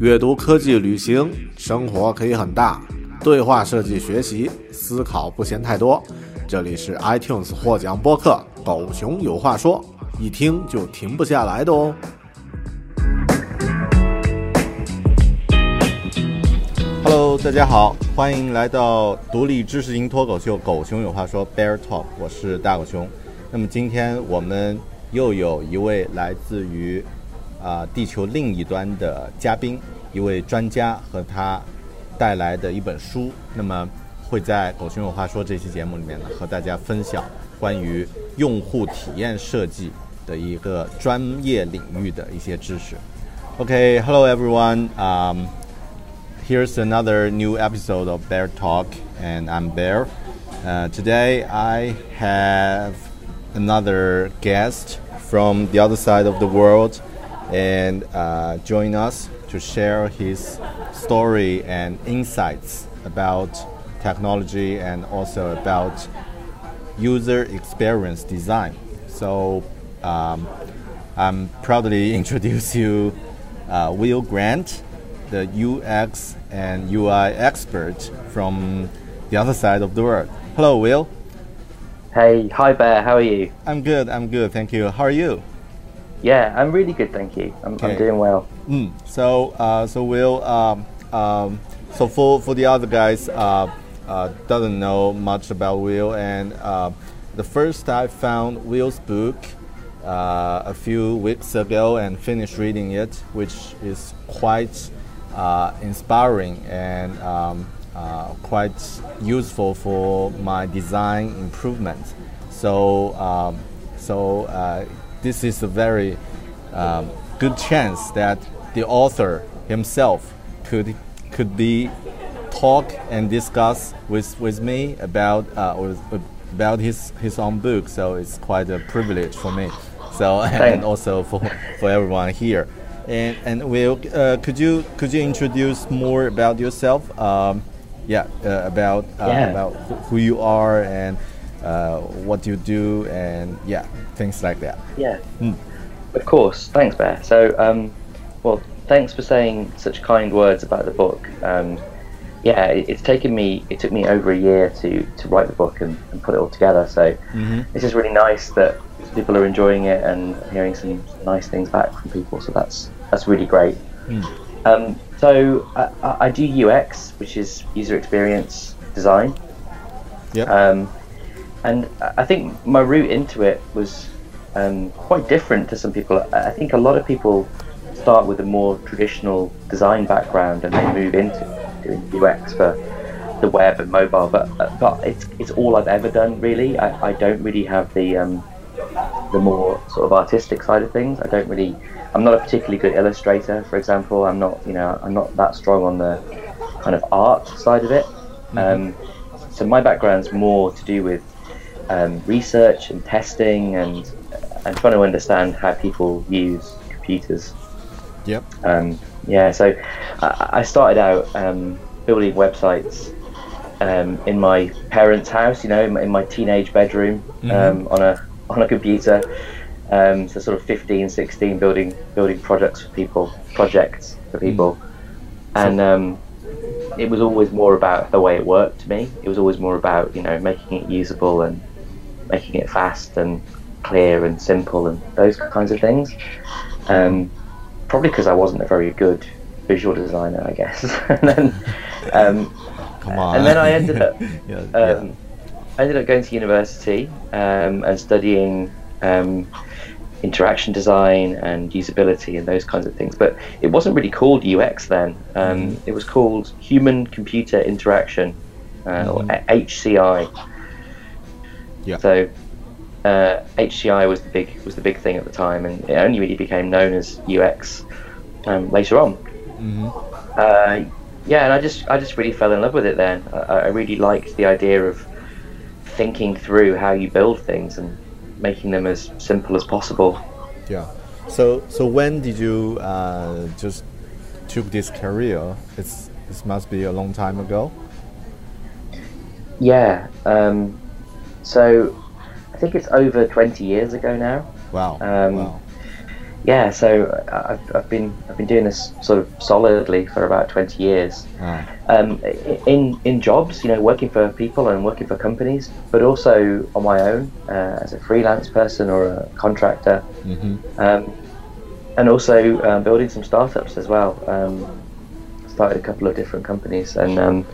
阅读、科技、旅行，生活可以很大。对话设计学习，思考不嫌太多。这里是 iTunes 获奖播客《狗熊有话说》，一听就停不下来的哦。Hello，大家好，欢迎来到独立知识型脱口秀《狗熊有话说》Bear Talk，我是大狗熊。那么今天我们又有一位来自于啊地球另一端的嘉宾，一位专家和他带来的一本书。那么会在《狗熊有话说》这期节目里面呢，和大家分享关于用户体验设计的一个专业领域的一些知识。OK，Hello everyone，嗯。Here's another new episode of Bear Talk, and I'm Bear. Uh, today I have another guest from the other side of the world and uh, join us to share his story and insights about technology and also about user experience design. So um, I'm proudly introduce you uh, Will Grant the UX and UI expert from the other side of the world. Hello, Will. Hey, hi Bear, how are you? I'm good, I'm good, thank you. How are you? Yeah, I'm really good, thank you. I'm, okay. I'm doing well. Mm. So, uh, so Will, um, um, so for, for the other guys, uh, uh, doesn't know much about Will, and uh, the first I found Will's book uh, a few weeks ago and finished reading it, which is quite uh, inspiring and um, uh, quite useful for my design improvement. So, um, so uh, this is a very um, good chance that the author himself could could be talk and discuss with, with me about uh, with, about his his own book. So it's quite a privilege for me. So and also for for everyone here. And and Will, uh, could you could you introduce more about yourself? Um, yeah, uh, about uh, yeah. about who you are and uh, what do you do and yeah, things like that. Yeah, mm. of course. Thanks, Bear. So, um, well, thanks for saying such kind words about the book. Um, yeah, it, it's taken me it took me over a year to to write the book and, and put it all together. So mm-hmm. it's just really nice that people are enjoying it and hearing some nice things back from people. So that's that's really great. Mm. Um, so I, I, do UX, which is user experience design. Yeah. Um, and I think my route into it was um, quite different to some people. I think a lot of people start with a more traditional design background and they move into doing UX for the web and mobile. But but it's it's all I've ever done really. I, I don't really have the um, the more sort of artistic side of things. I don't really I'm not a particularly good illustrator, for example. I'm not, you know, I'm not that strong on the kind of art side of it. Mm-hmm. Um, so my background's more to do with um, research and testing and and trying to understand how people use computers. Yep. Um, yeah. So I, I started out um, building websites um, in my parents' house. You know, in my, in my teenage bedroom mm-hmm. Um, on a on a computer. Um, so sort of 15, 16 building building projects for people, projects for hmm. people, mm. and um, it was always more about the way it worked to me. It was always more about you know making it usable and making it fast and clear and simple and those kinds of things. Um, probably because I wasn't a very good visual designer, I guess. and then, um, Come on. And then I ended up, yeah, yeah. Um, I ended up going to university um, and studying um, interaction design and usability and those kinds of things. But it wasn't really called UX then. Um, mm. It was called Human Computer Interaction, uh, mm. or HCI. Yeah. So uh, HCI was the big was the big thing at the time, and it only really became known as UX um, later on. Mm-hmm. Uh, yeah, and I just I just really fell in love with it then. I, I really liked the idea of thinking through how you build things and making them as simple as possible. Yeah. So so when did you uh, just took this career? It's this must be a long time ago. Yeah. Um, so I think it's over twenty years ago now. Wow. Um, wow. yeah, so I've, I've been I've been doing this sort of solidly for about 20 years. Ah. Um, in in jobs, you know, working for people and working for companies, but also on my own uh, as a freelance person or a contractor, Mm-hmm. um, and also um, building some startups as well. Um, started a couple of different companies, and um,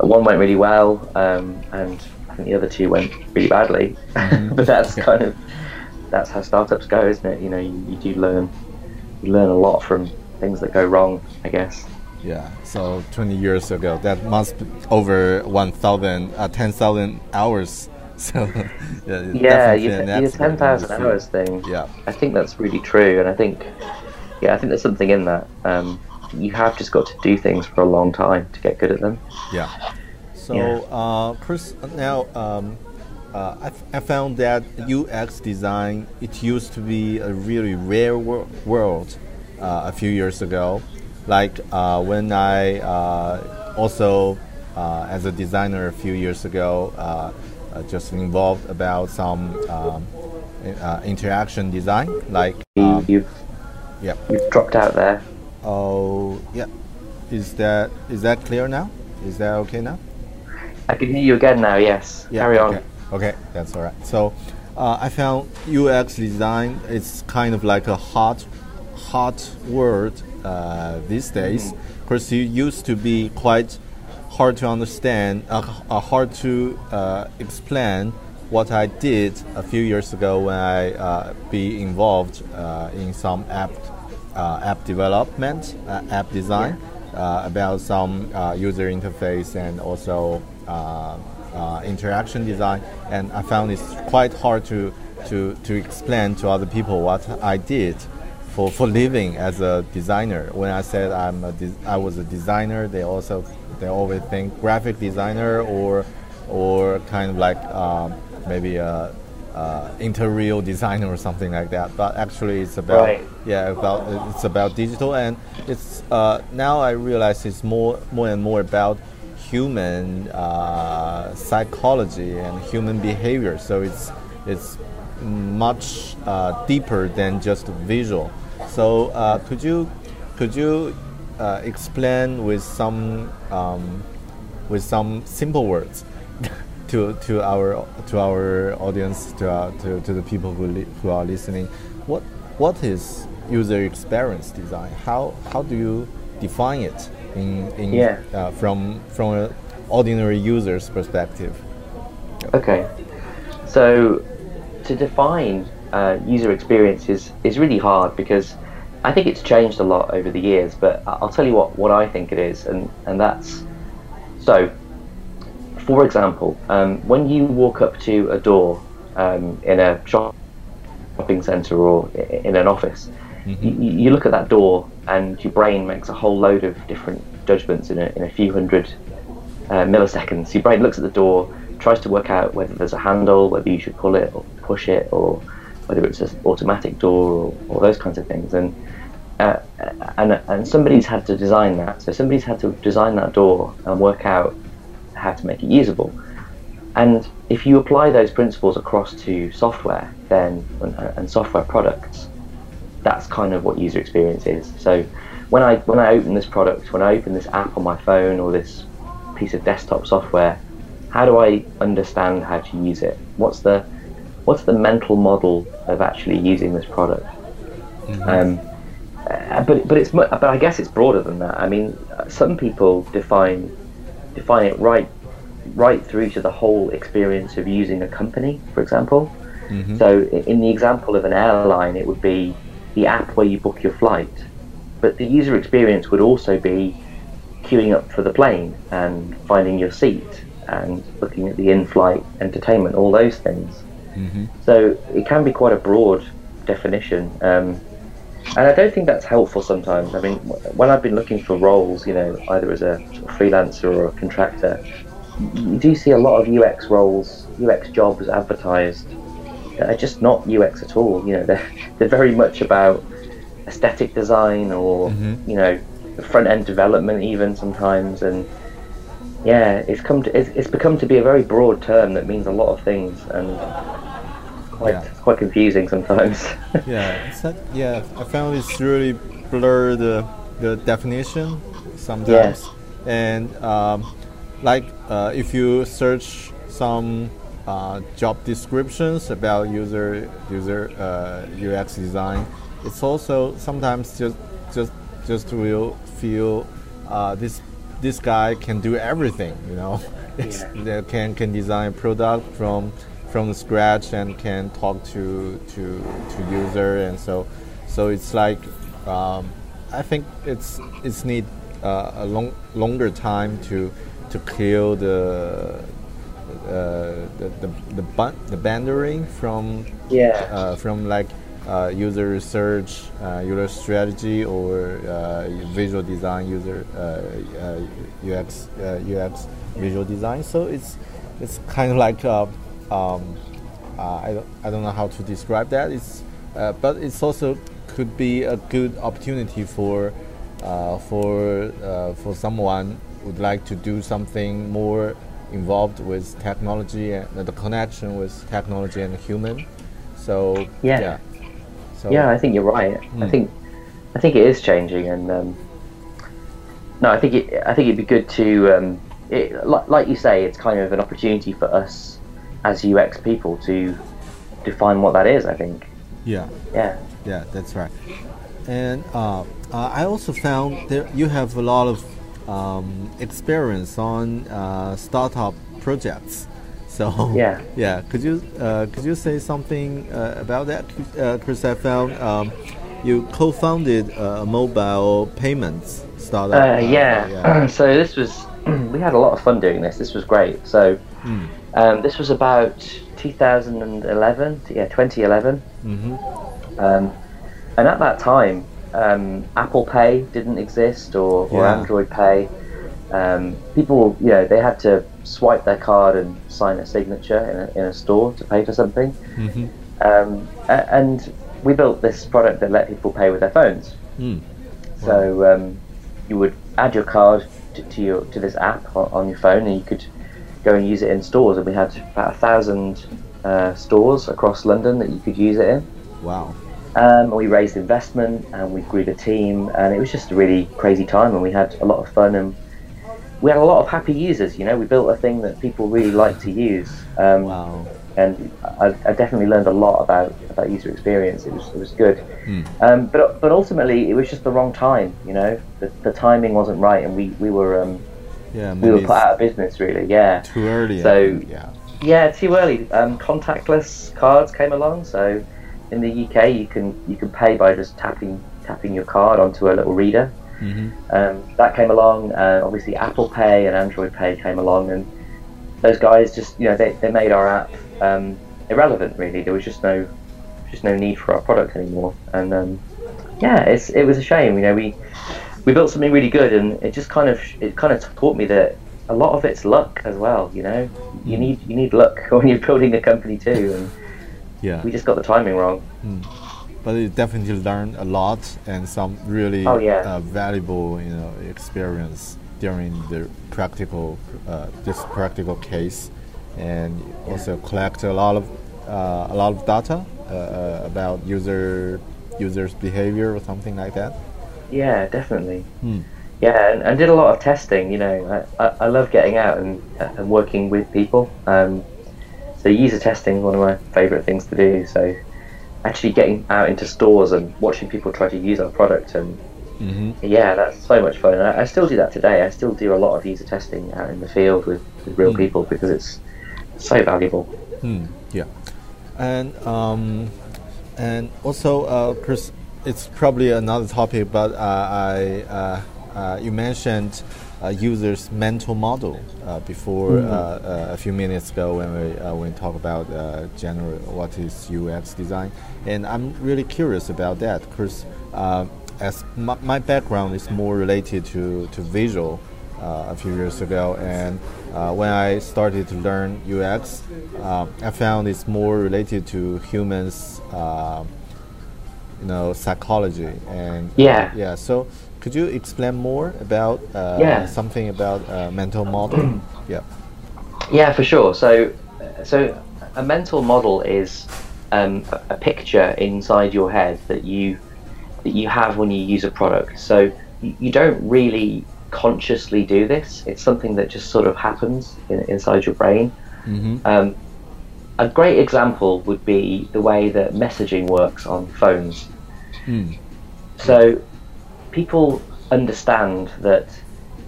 one went really well, um, and I think the other two went really badly. but that's kind of that's how startups go, isn't it? You know, you, you do learn you learn a lot from things that go wrong, I guess. Yeah. So 20 years ago, that must be over 1,000, uh, 10,000 hours. So yeah, Yeah, you, your accident ten thousand in the hours field. thing. Yeah. I think that's really true, and I think, yeah, I think there's something in that. Um, you have just got to do things for a long time to get good at them. Yeah. So, Yeah. uh, Chris, now um, uh, I, f- I found that UX design it used to be a really rare wor- world uh, a few years ago. Like uh, when I uh, also, uh, as a designer a few years ago, uh, uh, just involved about some um, uh, interaction design, like You, um, you've yeah. you've dropped out there. Oh, yeah. Is that is that clear now? Is that okay now? I can hear you again now. Yes, carry on. Okay. okay, that's all right. So, uh, I found UX design. It's kind of like a hot, hot word uh, these days. Of course, it used to be quite hard to understand, uh, uh, hard to uh, explain what I did a few years ago when I uh, be involved uh, in some app uh, app development, uh, app design, uh, about some uh, user interface and also interaction design. And I found it's quite hard to, to, to explain to other people what I did for, for living as a designer. When I said I'm a de- I was a designer, they also they always think graphic designer or or kind of like um, maybe a, uh, interior designer or something like that. But actually, it's about Right. yeah about it's about digital and it's uh, now I realize it's more more and more about human uh, psychology and human behavior. So it's it's much uh, deeper than just visual. So uh, could you could you uh, explain with some um, with some simple words to to our to our audience to our, to, to the people who who are listening what what is user experience design how how do you define it in, in Yeah. uh, from from an ordinary user's perspective Okay, so to define uh, user experience is, is really hard because I think it's changed a lot over the years. But I'll tell you what, what I think it is, and, and that's so. For example, um, when you walk up to a door um, in a shop- shopping centre or in an office, you, you look at that door and your brain makes a whole load of different judgments in a, in a few hundred uh, milliseconds. Your brain looks at the door, tries to work out whether there's a handle, whether you should pull it or push it, or whether it's an automatic door or, or those kinds of things. And uh, and and somebody's had to design that. So somebody's had to design that door and work out how to make it usable. And if you apply those principles across to software, then and, and software products, that's kind of what user experience is. So when I when I open this product, when I open this app on my phone or this piece of desktop software, how do I understand how to use it? What's the what's the mental model of actually using this product? Um, uh, but but it's but I guess it's broader than that. I mean, some people define define it right right through to the whole experience of using a company, for example. So in the example of an airline, it would be the app where you book your flight, but the user experience would also be queuing up for the plane and finding your seat and looking at the in-flight entertainment, all those things. So it can be quite a broad definition. Um, and I don't think that's helpful sometimes. I mean, when I've been looking for roles, you know, either as a freelancer or a contractor, you do see a lot of UX roles, UX jobs advertised that are just not UX at all. You know, they're, they're very much about aesthetic design or, you know, front end development even sometimes. And yeah, it's come to, it's, it's become to be a very broad term that means a lot of things. And quite Yeah. quite confusing sometimes. yeah, it's not, yeah. I found it's really blur the the definition sometimes, and um, like uh, if you search some uh, job descriptions about user user uh, UX design, it's also sometimes just just just will feel uh, this this guy can do everything. You know, it's, Yeah. they can can design product from from scratch and can talk to to to user and so so it's like um, I think it's it's need uh, a long longer time to to kill the uh, the the the, the boundary from Yeah. uh, from like uh, user research, uh, user strategy, or uh, visual design, user uh, uh, UX uh, UX visual design. So it's it's kind of like uh, um, uh, I don't I don't know how to describe that. It's uh, but it's also could be a good opportunity for uh, for uh, for someone would like to do something more involved with technology and the connection with technology and human. So Yeah. yeah. So yeah, I think you're right. I Mm. think I think it is changing, and um, no, I think it, I think it'd be good to, um, it, like, like you say, it's kind of an opportunity for us as UX people to define what that is. I think, yeah. yeah, Yeah, that's right. And uh, uh, I also found that you have a lot of um, experience on uh, startup projects. So Yeah. yeah. Could you uh, could you say something uh, about that? Uh, Chris, I found um, you co-founded a mobile payments startup. uh, yeah. yeah. so this was we had a lot of fun doing this. This was great. So Mm. um, this was about 2011, yeah, 2011. hmm Um, and at that time, um, Apple Pay didn't exist or, or Yeah. Android Pay. Um, people, you know, they had to swipe their card and sign a signature in a, in a store to pay for something. hmm Um, a- and we built this product that let people pay with their phones. Mm. So um, you would add your card to, to your to this app on, on your phone, and you could go and use it in stores. And we had about a thousand uh, stores across London that you could use it in. Wow. Um, we raised investment and we grew the team, and it was just a really crazy time. And we had a lot of fun, and we had a lot of happy users. You know, we built a thing that people really like to use. Um, Wow. And I, I definitely learned a lot about, about user experience. It was it was good, Mm. um, but but ultimately it was just the wrong time. You know, the, the timing wasn't right, and we we were um, Yeah. we were put out of business. Really, yeah. too early. So- yeah. Yeah, too early. Um, contactless cards came along, so in the UK you can you can pay by just tapping tapping your card onto a little reader. hmm Um, that came along. Uh, obviously, Apple Pay and Android Pay came along, and those guys just you know they, they made our app um, irrelevant. Really, there was just no just no need for our product anymore. And um, yeah, it's it was a shame. You know, we we built something really good, and it just kind of it kind of taught me that a lot of it's luck as well. You know, you need you need luck when you're building a company too, and Yeah. we just got the timing wrong. but you definitely learned a lot and some really Oh, yeah. uh, valuable you know experience during the practical uh, this practical case and also collect a lot of uh, a lot of data uh, uh, about user users behavior or something like that Yeah, definitely. Hmm. Yeah, and, and did a lot of testing. You know, I, I, I love getting out and, and working with people. Um, so user testing is one of my favourite things to do. So actually getting out into stores and watching people try to use our product and hmm yeah, that's so much fun. And I, I still do that today. I still do a lot of user testing out in the field with, with real Mm. people because it's so valuable. Hmm. Yeah, and um, and also, uh, Chris, it's probably another topic, but uh, I uh, uh, you mentioned users' mental model uh, before uh, uh, a few minutes ago when we uh, when we talk about uh, general what is UX design, and I'm really curious about that because uh, as my, my background is more related to to visual uh, a few years ago, and uh, when I started to learn UX, uh, I found it's more related to humans, uh, you know, psychology and Yeah. yeah. So, could you explain more about uh, Yeah. something about uh, mental model? yeah. Yeah, for sure. So, so a mental model is um, a, a picture inside your head that you that you have when you use a product. So you, you don't really consciously do this. It's something that just sort of happens in, inside your brain. Um, a great example would be the way that messaging works on phones. So people understand that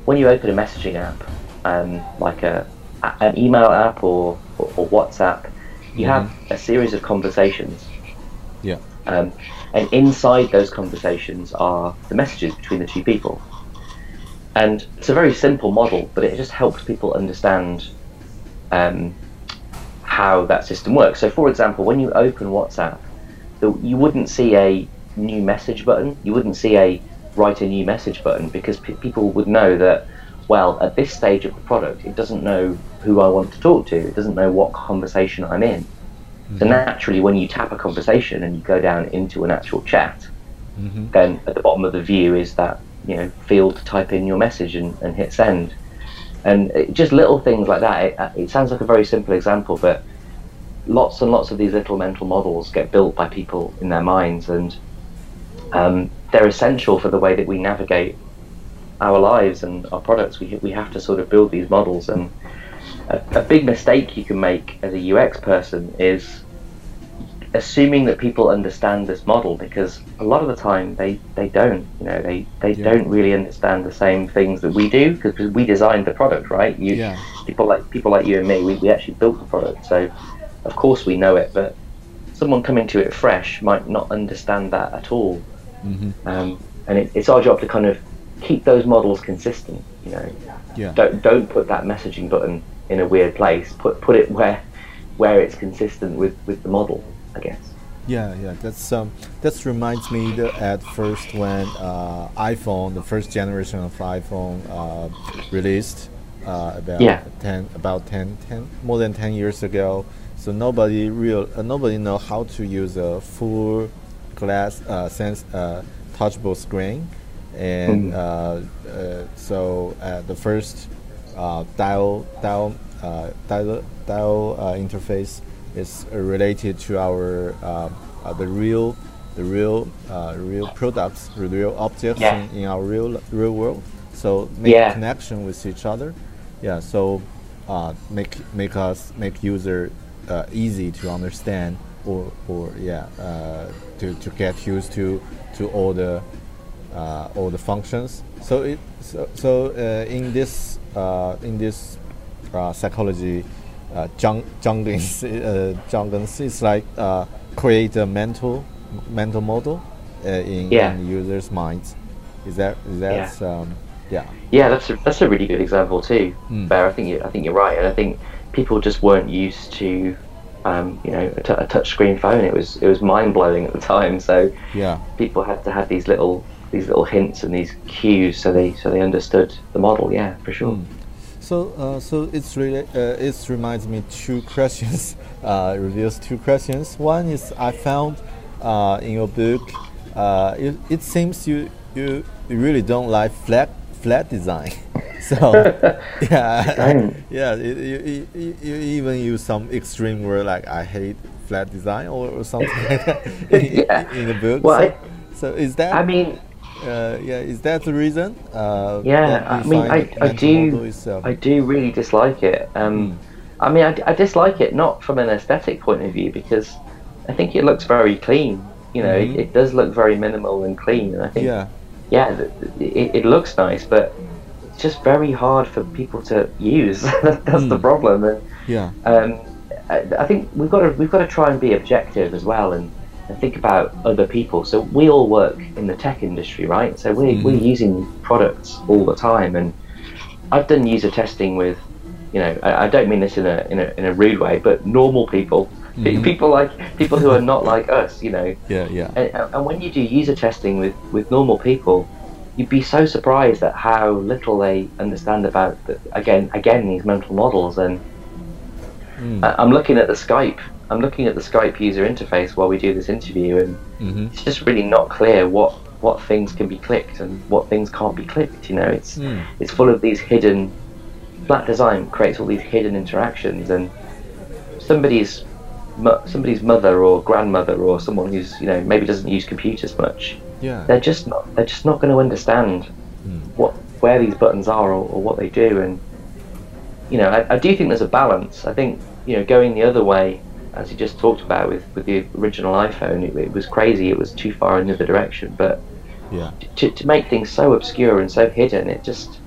when you open a messaging app, um, like a, an email app or, or, or WhatsApp, you have a series of conversations. Yeah. Um, and inside those conversations are the messages between the two people. And it's a very simple model, but it just helps people understand um, how that system works. So, for example, when you open WhatsApp, you wouldn't see a new message button. You wouldn't see a write a new message button because pe people would know that, well, at this stage of the product, it doesn't know who I want to talk to. It doesn't know what conversation I'm in. So mm-hmm. naturally, when you tap a conversation and you go down into an actual chat, mm-hmm. then at the bottom of the view is that you know field to type in your message and, and hit send. And it, just little things like that. It, uh, it sounds like a very simple example, but lots and lots of these little mental models get built by people in their minds, and um, they're essential for the way that we navigate our lives and our products. We we have to sort of build these models, and a, a big mistake you can make as a UX person is assuming that people understand this model because a lot of the time they, they don't you know they, they Yeah. don't really understand the same things that we do because we designed the product right? You Yeah. people like people like you and me we, we actually built the product. So of course we know it but someone coming to it fresh might not understand that at all. Um, and it, it's our job to kind of keep those models consistent you know? Yeah. don't don't put that messaging button in a weird place. Put put it where where it's consistent with with the model i guess Yeah, yeah, that's um, that reminds me that at first when uh, iPhone, the first generation of iPhone, uh, released uh, about Yeah. ten, about 10, 10, more than ten years ago. So nobody real, uh, nobody know how to use a full glass uh, sense uh, touchable screen, and uh, so uh, the first uh, dial dial uh, dial dial uh, interface is related to our uh, uh, the real the real uh, real products, the real objects Yeah. in, in our real real world. So make Yeah. connection with each other. Yeah. So uh, make make us make user uh, easy to understand or or yeah uh, to to get used to to all the uh, all the functions. So it so, so uh, in this uh, in this uh, psychology, uh, jung, jungling uh, jungling is like uh, create a mental mental model uh, in, Yeah. in users' minds. Is that is that um, yeah yeah that's a, that's a really good example too Mm. Bear. i think you i think you're right and i think people just weren't used to um, you know a, t- a touch screen phone it was it was mind-blowing at the time so yeah people had to have these little these little hints and these cues so they so they understood the model yeah for sure Mm. So, uh, so it's really, uh, it reminds me two questions. Uh, reveals two questions. One is I found uh, in your book. Uh, it, it seems you, you really don't like flat flat design. so yeah, don't. yeah. It, you, you, you even use some extreme word like I hate flat design or, or something like that in, Yeah. in the book. Well, so, I- so is that i mean uh, yeah, is that the reason? Uh, Yeah, I mean, I, I do, um, I do really dislike it. Um, Mm. I mean, I, I dislike it not from an aesthetic point of view because I think it looks very clean. You know, Mhm. it, it does look very minimal and clean, and I think, yeah, yeah, it, it looks nice, but it's just very hard for people to use. That's the Mm. problem. And yeah, um, I, I think we've got to we've got to try and be objective as well and, and think about other people. So we all work in the tech industry, right? So we're, we're Mhm. using products all the time, and I've done user testing with, you know, I, I don't mean this in a, in a in a rude way, but normal people, pe- Mhm. people like people who are not like us, you know. yeah, yeah. And, and when you do user testing with, with normal people, you'd be so surprised at how little they understand about the, again again these mental models and Mm. I- I'm looking at the Skype. I'm looking at the Skype user interface while we do this interview, and Mhm. it's just really not clear what what things can be clicked and what things can't be clicked. You know, it's Mm. it's full of these hidden. Flat design creates all these hidden interactions, and somebody's somebody's mother or grandmother or someone who's you know maybe doesn't use computers much, Yeah. they're just not they're just not going to understand what where these buttons are or, or what they do and you know I, I do think there's a balance i think you know going the other way as you just talked about with with the original iphone it, it was crazy it was too far in the other direction but Yeah. to, to make things so obscure and so hidden it just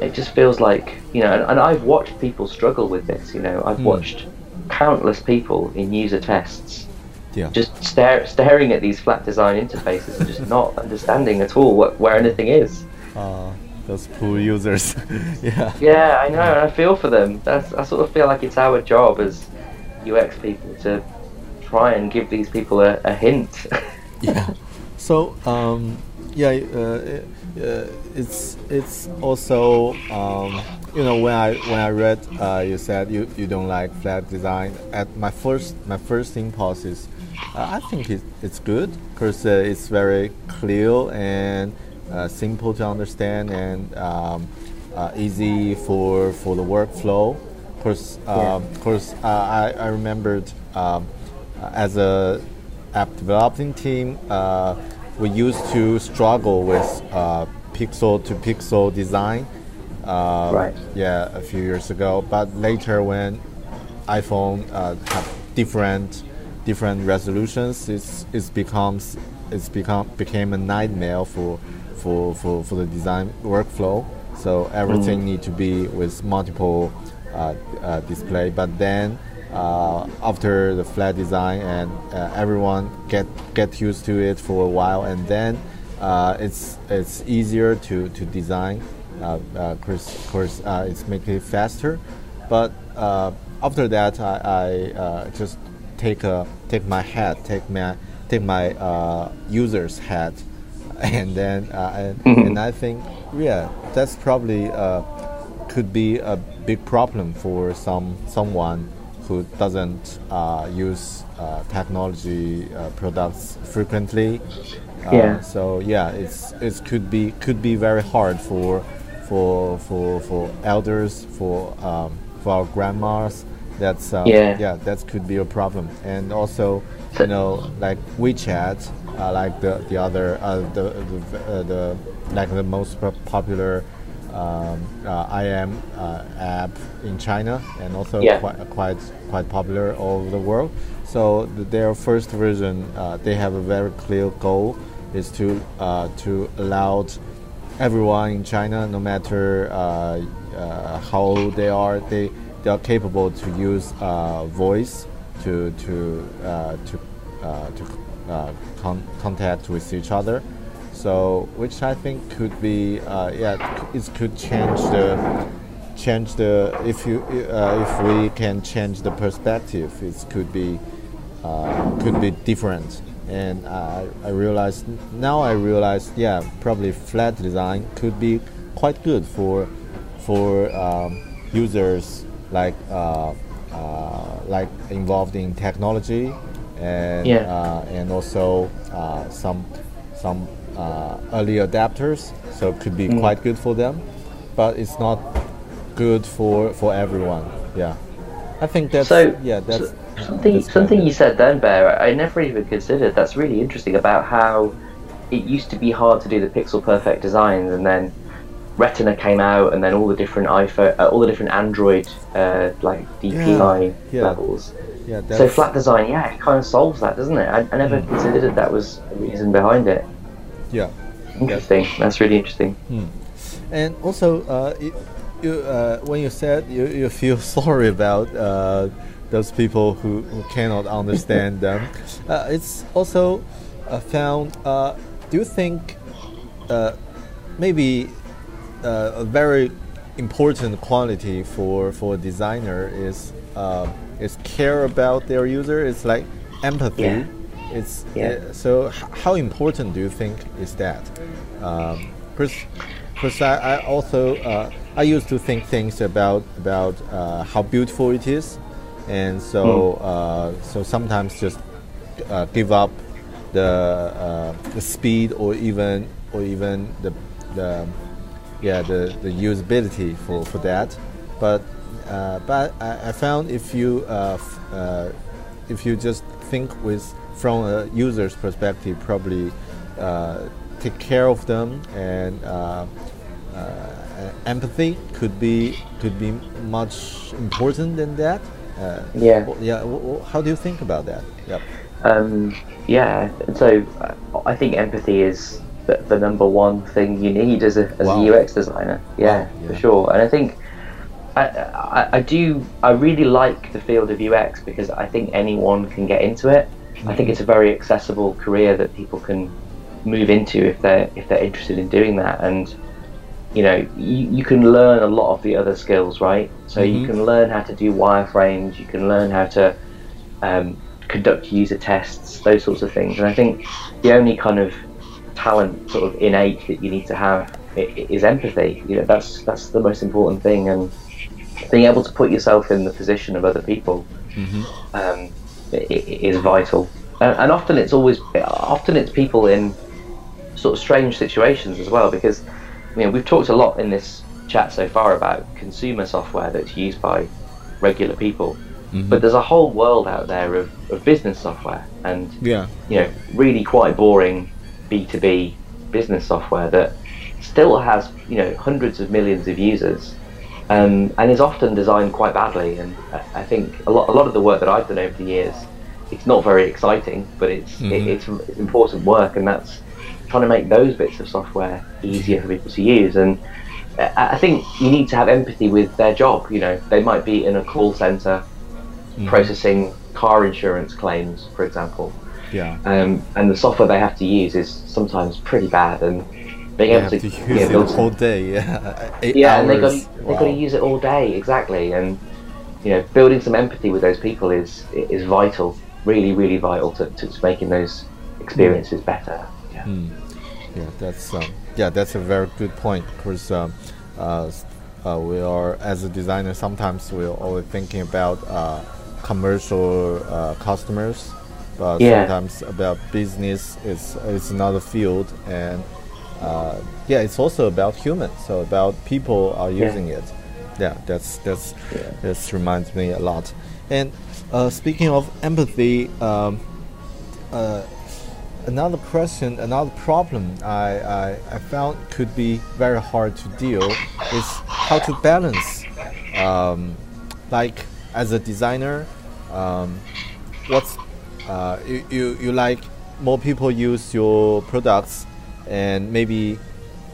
it just feels like you know and, and i've watched people struggle with this you know i've Mm. watched countless people in user tests Yeah. just stare, staring at these flat design interfaces and just not understanding at all what, where anything is. Uh, those poor users. yeah. Yeah, I know, and I feel for them. That's, I sort of feel like it's our job as UX people to try and give these people a, a hint. yeah. So um, yeah, uh, uh, it's it's also um, you know when I when I read uh, you said you, you don't like flat design. At my first my first impulse is uh, I think it, it's good because uh, it's very clear and uh, simple to understand and um, uh, easy for for the workflow. Of course, um, of course, uh, I, I remembered um, uh, as a app developing team, uh, we used to struggle with uh, pixel to pixel design. Uh, Right. Yeah, a few years ago. But later, when iPhone uh, have different different resolutions, it's it's becomes it's become became a nightmare for for, for, for the design workflow. So everything need to be with multiple display. But then uh, after the flat design and uh, everyone get get used to it for a while, and then uh, it's it's easier to to design. Uh, uh, course, course, uh, it's making it faster. But uh, after that, I, I uh, just take a take my hat, take my take my uh, user's hat, and then uh, and, and I think yeah, that's probably uh, could be a big problem for some someone who doesn't uh, use uh, technology uh, products frequently. Uh, Yeah. So yeah, it's it could be could be very hard for for for for elders for um, for our grandmas. That's um, Yeah. yeah that could be a problem. And also So- you know like WeChat, uh, like the the other uh, the the, uh, the like the most popular um, uh, IM uh, app in China and also Yeah. quite quite quite popular all over the world. So th- their first version, uh, they have a very clear goal, is to uh, to allow everyone in China, no matter uh, uh, how old they are, they they are capable to use uh, voice to to uh, to uh, to uh, con- contact with each other. So, which I think could be, uh, yeah, it could change the change the if you uh, if we can change the perspective, it could be uh, could be different. And I, I realized now I realized yeah probably flat design could be quite good for for um, users like uh, uh, like involved in technology and Yeah. uh, and also uh, some some uh, early adapters so it could be Mm. quite good for them but it's not good for for everyone yeah I think that's So, yeah that's so- something that's something you said then, Bear. I never even considered. That's really interesting about how it used to be hard to do the pixel perfect designs, and then Retina came out, and then all the different iPhone, uh, all the different Android uh, like DPI yeah. levels. yeah So flat design, yeah, it kind of solves that, doesn't it? I, I never considered that that was a reason behind it. Yeah Interesting. That's really interesting. And also, uh, you, you, uh, when you said you, you feel sorry about uh, those people who, who cannot understand them, uh, it's also uh, found. Uh, do you think uh, maybe uh, a very important quality for for a designer is uh, is care about their user? It's like empathy. Yeah. It's Yeah. uh, so. h- How important do you think is that? Um, because because I, I also uh, I used to think things about about uh, how beautiful it is, and so uh, so sometimes just uh, give up the uh, the speed or even or even the the yeah the, the usability for, for that but uh, but I, I found if you uh, f- uh, if you just think with from a user's perspective, probably uh, take care of them and uh, uh, empathy could be could be much important than that. Uh, Yeah. yeah. How do you think about that? Yep. Um, yeah, so I think empathy is the, the number one thing you need as a, as Wow. a UX designer. Yeah, Wow, yeah. for sure. And I think I, I, I do, I really like the field of UX because I think anyone can get into it. I think it's a very accessible career that people can move into if they're if they're interested in doing that. And you know you, you can learn a lot of the other skills right? So you Mhm. can learn how to do wireframes you can learn how to um, conduct user tests those sorts of things. And i think the only kind of talent sort of innate that you need to have is empathy. You know that's that's the most important thing. And being able to put yourself in the position of other people um, i- i- is vital. And, and often it's always often it's people in sort of strange situations as well because you know we've talked a lot in this chat so far about consumer software that's used by regular people, mm-hmm. but there's a whole world out there of, of business software and Yeah. you know really quite boring B2B business software that still has you know hundreds of millions of users um, and is often designed quite badly. And I, think a lot, a lot of the work that I've done over the years, it's not very exciting, but it's it, Mhm. it's, it's important work, and that's trying to make those bits of software easier for people to use. And I, I think you need to have empathy with their job. You know, they might be in a call center processing car insurance claims, for example Yeah. um, and the software they have to use is sometimes pretty bad and being able have to, to use know, it all day. Yeah. Eight yeah and they got hours. to, they got to use it all day exactly and you know building some empathy with those people is is vital really really vital to, to, making those experiences better yeah Mm. Yeah, that's um, yeah, that's a very good point. Because um, uh, uh, we are as a designer, sometimes we're always thinking about uh, commercial uh, customers, but Yeah. sometimes about business is is another field, and uh, yeah, it's also about humans. So about people are Yeah. using it. Yeah, that's that's this reminds me a lot. And uh, speaking of empathy. Um, uh, another question, another problem I, I, I found could be very hard to deal is how to balance, um, like as a designer, um, what's uh, you, you, you like more people use your products and maybe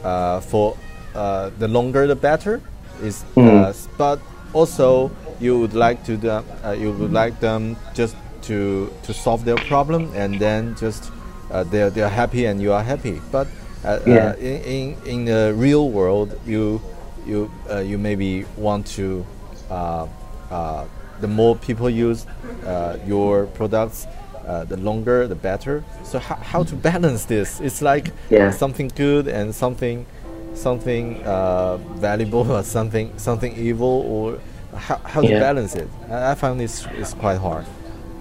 uh, for uh, the longer the better is uh, Mhm. but also you would like to the, uh, you would like them just to to solve their problem and then just uh, they're they're happy and you are happy but uh, Yeah. uh, in, in in the real world you you uh, you maybe want to uh, uh, the more people use uh, your products uh, the longer the better so how, how to balance this it's like Yeah. something good and something something uh, valuable or something something evil or how, how to Yeah. balance it I, find this is quite hard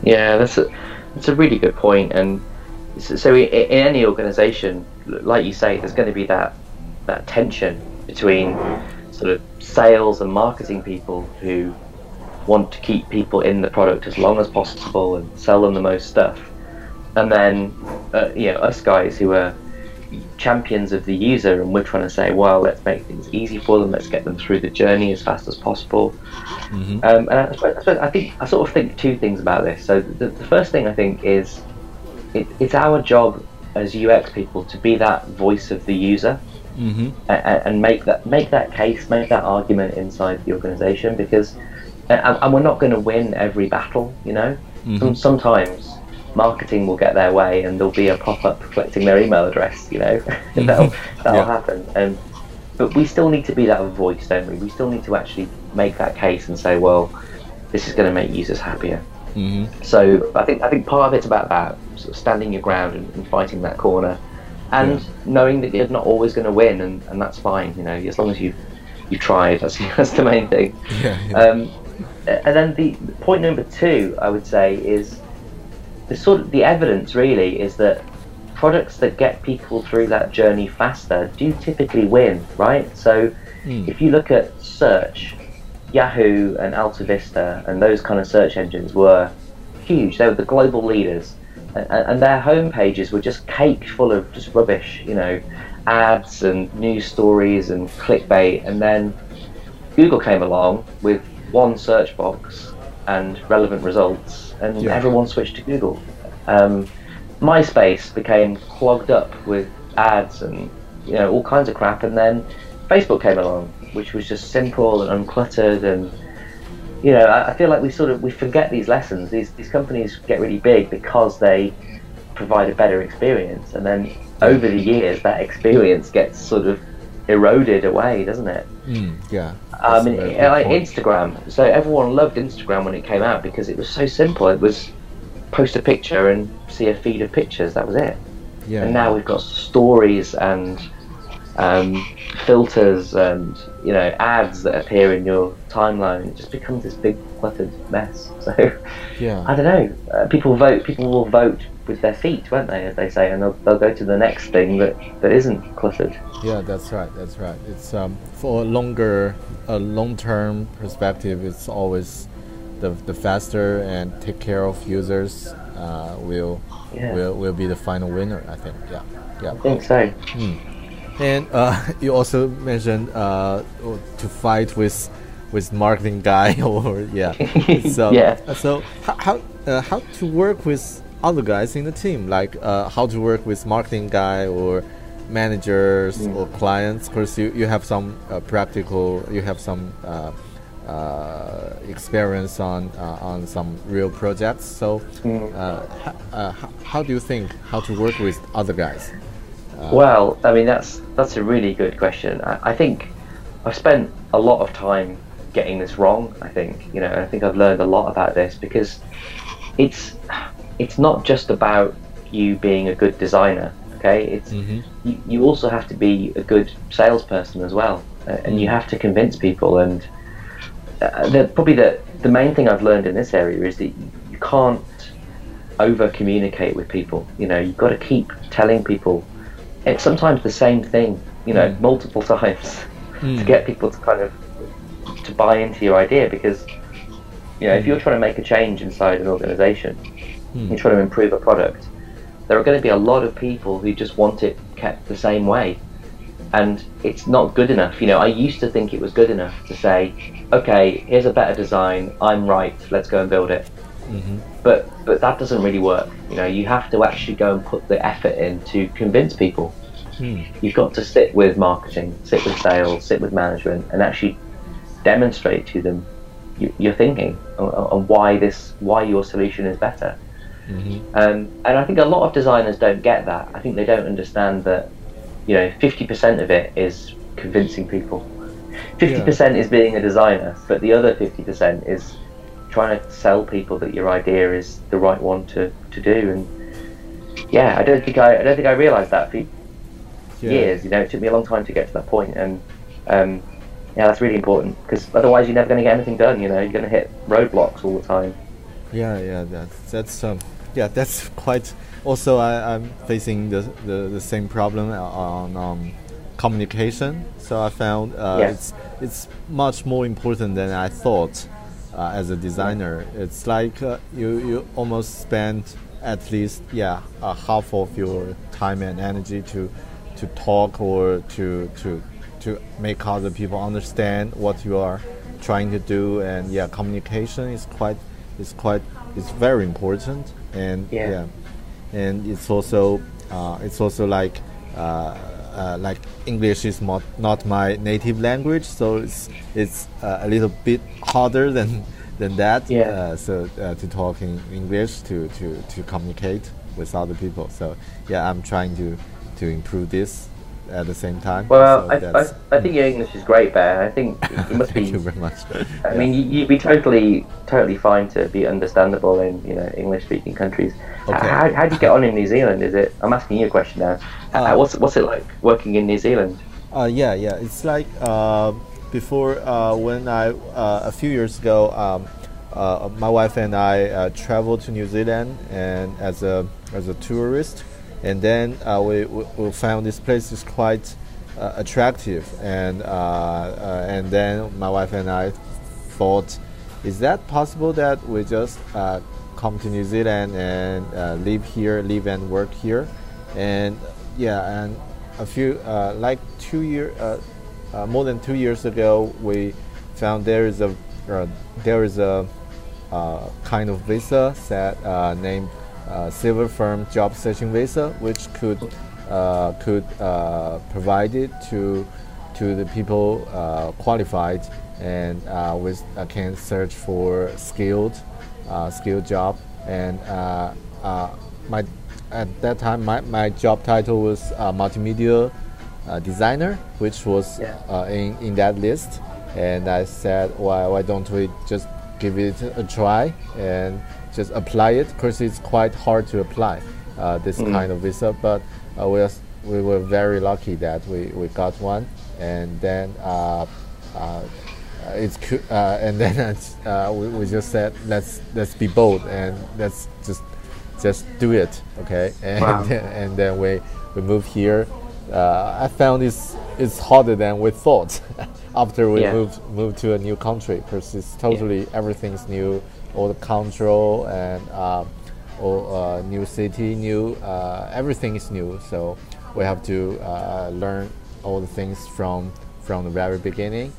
Yeah, that's a that's a really good point. And so, so in any organisation, like you say, there's going to be that that tension between sort of sales and marketing people who want to keep people in the product as long as possible and sell them the most stuff, and then uh, you know us guys who are champions of the user and we're trying to say well let's make things easy for them let's get them through the journey as fast as possible um, and I, suppose- I, suppose- I think I sort of think two things about this. So the, the first thing I think is it, it's our job as UX people to be that voice of the user mm-hmm. and, and make that make that case, make that argument inside the organisation because and, and we're not going to win every battle. You know, Some, sometimes marketing will get their way and there'll be a pop up collecting their email address. You know, that'll that'll Yeah. happen and but we still need to be that voice, don't we? We still need to actually make that case and say, well, this is going to make users happier. Mm-hmm. So I think I think part of it's about that, sort of standing your ground and, and fighting that corner, and Yeah. knowing that you're not always going to win, and, and that's fine. You know, as long as you you tried, that's that's the main thing. Yeah, yeah. Um, and then the point number two, I would say, is the sort of the evidence really is that products that get people through that journey faster do typically win, right? So Mm. if you look at search, Yahoo and Alta Vista and those kind of search engines were huge. They were the global leaders, and, and their home pages were just caked full of just rubbish, you know, ads and news stories and clickbait. And then Google came along with one search box and relevant results, and Yeah. everyone switched to Google. Um, MySpace became clogged up with ads and you know all kinds of crap, and then Facebook came along, which was just simple and uncluttered, and you know I, I feel like we sort of we forget these lessons. These these companies get really big because they provide a better experience, and then over the years that experience gets sort of eroded away, doesn't it? Mm, yeah. I that's a mean, very I- good like point. Instagram. So everyone loved Instagram when it came out because it was so simple. It was post a picture and see a feed of pictures. That was it. yeah. And now we've got stories and um, filters and you know ads that appear in your timeline. It just becomes this big cluttered mess. So yeah. I don't know. Uh, people vote. People will vote with their feet, won't they? As they say, and they'll, they'll go to the next thing that, that isn't cluttered. Yeah, that's right. That's right. It's um, for a longer, a long-term perspective. It's always the the faster and take care of users uh, will Yeah. will will be the final winner. I think. Yeah. Yeah. I think so. And uh, you also mentioned uh, to fight with with marketing guy or yeah. So Yeah. so how how, uh, how to work with other guys in the team, like uh, how to work with marketing guy or managers Mm. or clients. Because you, you have some uh, practical, you have some uh, uh, experience on uh, on some real projects. So Mm. h- how do you think how to work with other guys? Well, I mean that's that's a really good question. I, I think I've spent a lot of time getting this wrong. I think you know, and I think I've learned a lot about this because it's it's not just about you being a good designer. Okay, it's Mhm. you, you also have to be a good salesperson as well, uh, and you have to convince people. And uh, the, probably the the main thing I've learned in this area is that you, can't over communicate with people. You know, you've got to keep telling people it's sometimes the same thing, you know, Mm. multiple times to Mm. get people to kind of to buy into your idea because you know, if you're trying to make a change inside an organization, Mm. you're trying to improve a product, there are going to be a lot of people who just want it kept the same way. And it's not good enough. You know, I used to think it was good enough to say, okay, here's a better design, I'm right, let's go and build it Mhm. but but that doesn't really work. You know, you have to actually go and put the effort in to convince people. Mm. You've got to sit with marketing, sit with sales, sit with management, and actually demonstrate to them your thinking on why this, why your solution is better. Mhm. Um, and I think a lot of designers don't get that. I think they don't understand that, you know, 50% of it is convincing people. 50% is being a designer, but the other 50% is trying to sell people that your idea is the right one to, to do. And yeah, I don't think I, I don't think I realised that for Yeah. years. You know, it took me a long time to get to that point, and um, yeah, that's really important because otherwise you're never going to get anything done. You know, you're going to hit roadblocks all the time. Yeah, yeah, that's that's um, yeah, that's quite. Also, I, I'm facing the, the, the same problem on um, communication. So I found uh, Yeah. it's it's much more important than I thought uh, as a designer. It's like uh, you you almost spend at least yeah half of your time and energy to to talk or to to to make other people understand what you are trying to do and yeah communication is quite is quite is very important and Yeah. yeah, and it's also uh, it's also like uh, uh, like English is not not my native language so it's it's uh, a little bit harder than than that Yeah. uh, so uh, to talk in English to, to, to communicate with other people so yeah I'm trying to to improve this at the same time Well, so I, I, I think your English is great, Bear. I think it must thank be you very much I mean, you, you'd be totally, totally fine to be understandable in, you know, English-speaking countries. Okay. How, how do you get on in New Zealand? Is it? I'm asking you a question now. Uh, what's what's it like working in New Zealand? Uh, yeah, yeah. It's like uh, before uh, when I uh, a few years ago, um, uh, my wife and I uh, traveled to New Zealand and as a as a tourist, and then uh, we, we found this place is quite uh, attractive, and uh, uh, and then my wife and I thought, is that possible that we just uh, come to New Zealand and uh, live here, live and work here, and yeah, and a few uh, like two year, uh, uh, more than two years ago, we found there is a there is a kind of visa set named Silver Fern Job Searching Visa, which could could provide it to to the people qualified and uh, with uh, can search for skilled uh, skilled job. And uh, uh, my at that time my, my job title was uh, multimedia designer which was yeah. in, in that list. And I said why, why don't we just give it a try? And just apply it because it's quite hard to apply this mm. kind of visa but we, are, we were very lucky that we, we got one and then uh, it's uh, and then uh, we, we just said let's let's be bold and let's just just do it okay and wow. and then we we moved here uh, I found it's it's harder than we thought after we yeah. moved moved to a new country because it's totally yeah. everything's new all the control and uh, all uh, new city new everything is new. So we have to learn all the things from from the very beginning.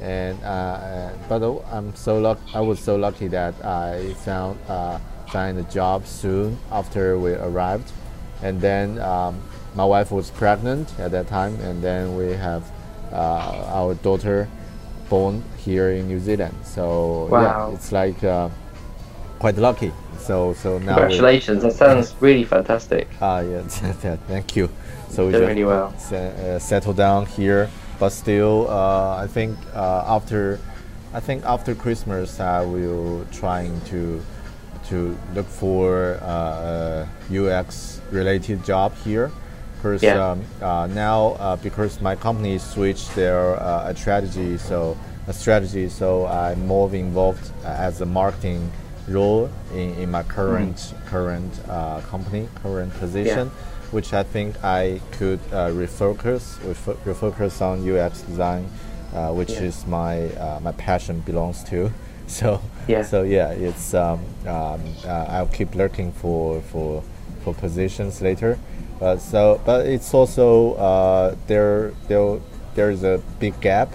And uh, but I'm so luck I was so lucky that I found uh, find a job soon after we arrived, and then um, my wife was pregnant at that time, and then we have uh, our daughter born here in New Zealand. So wow. yeah, it's like uh, quite lucky. So so now congratulations! That sounds really fantastic. Ah uh, yeah, thank you. So we just really well. Uh, settle down here but still, uh, I think uh, after, I think after Christmas, I will trying to to look for uh, a UX related job here. Because yeah. um, uh, now, uh, because my company switched their uh, strategy, so a strategy, so I'm more involved as a marketing role in, in my current mm. current company, current position. Yeah which I think I could uh, refocus, refocus on UX design, uh, which yeah. is my uh, my passion belongs to. So yeah, so yeah, it's um, um, uh, I'll keep looking for for for positions later. But so but it's also uh, there there there is a big gap,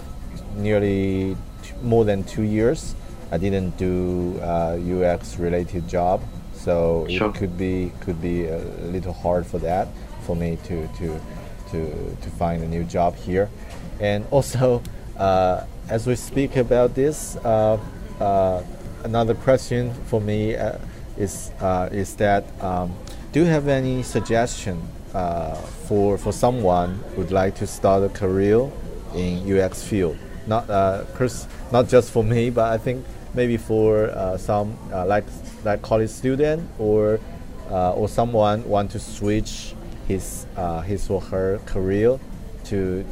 nearly more than two years. I didn't do UX uh, related job so sure. it could be could be a little hard for that for me to to to to find a new job here, and also uh, as we speak about this, uh, uh, another question for me uh, is uh, is that um, do you have any suggestion uh, for for someone who'd like to start a career in UX field? Not uh, not just for me, but I think maybe for uh, some uh, like like college student or uh, or someone want to switch his uh, his or her career to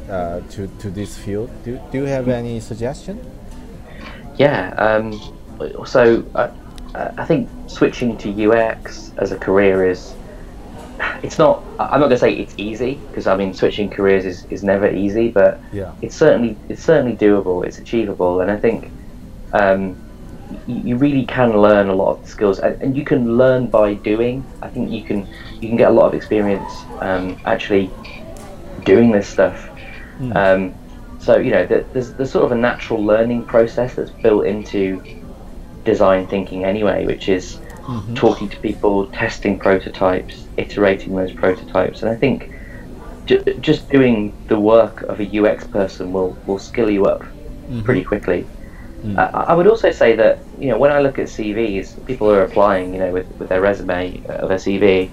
to to this field. Do do you have any suggestion? Yeah. Um, so uh, I think switching to UX as a career is it's not i'm not going to say it's easy because i mean switching careers is, is never easy but yeah. it's certainly it's certainly doable it's achievable and i think um, you really can learn a lot of skills, and, you can learn by doing. I think you can you can get a lot of experience um, actually doing this stuff. Mm. Um, so you know, there's there's sort of a natural learning process that's built into design thinking anyway, which is mm-hmm. talking to people, testing prototypes, iterating those prototypes, and I think ju- just doing the work of a UX person will will skill you up mm-hmm. pretty quickly. Mm. Uh, I would also say that you know when I look at CVs, people who are applying, you know, with, with their resume of a CV.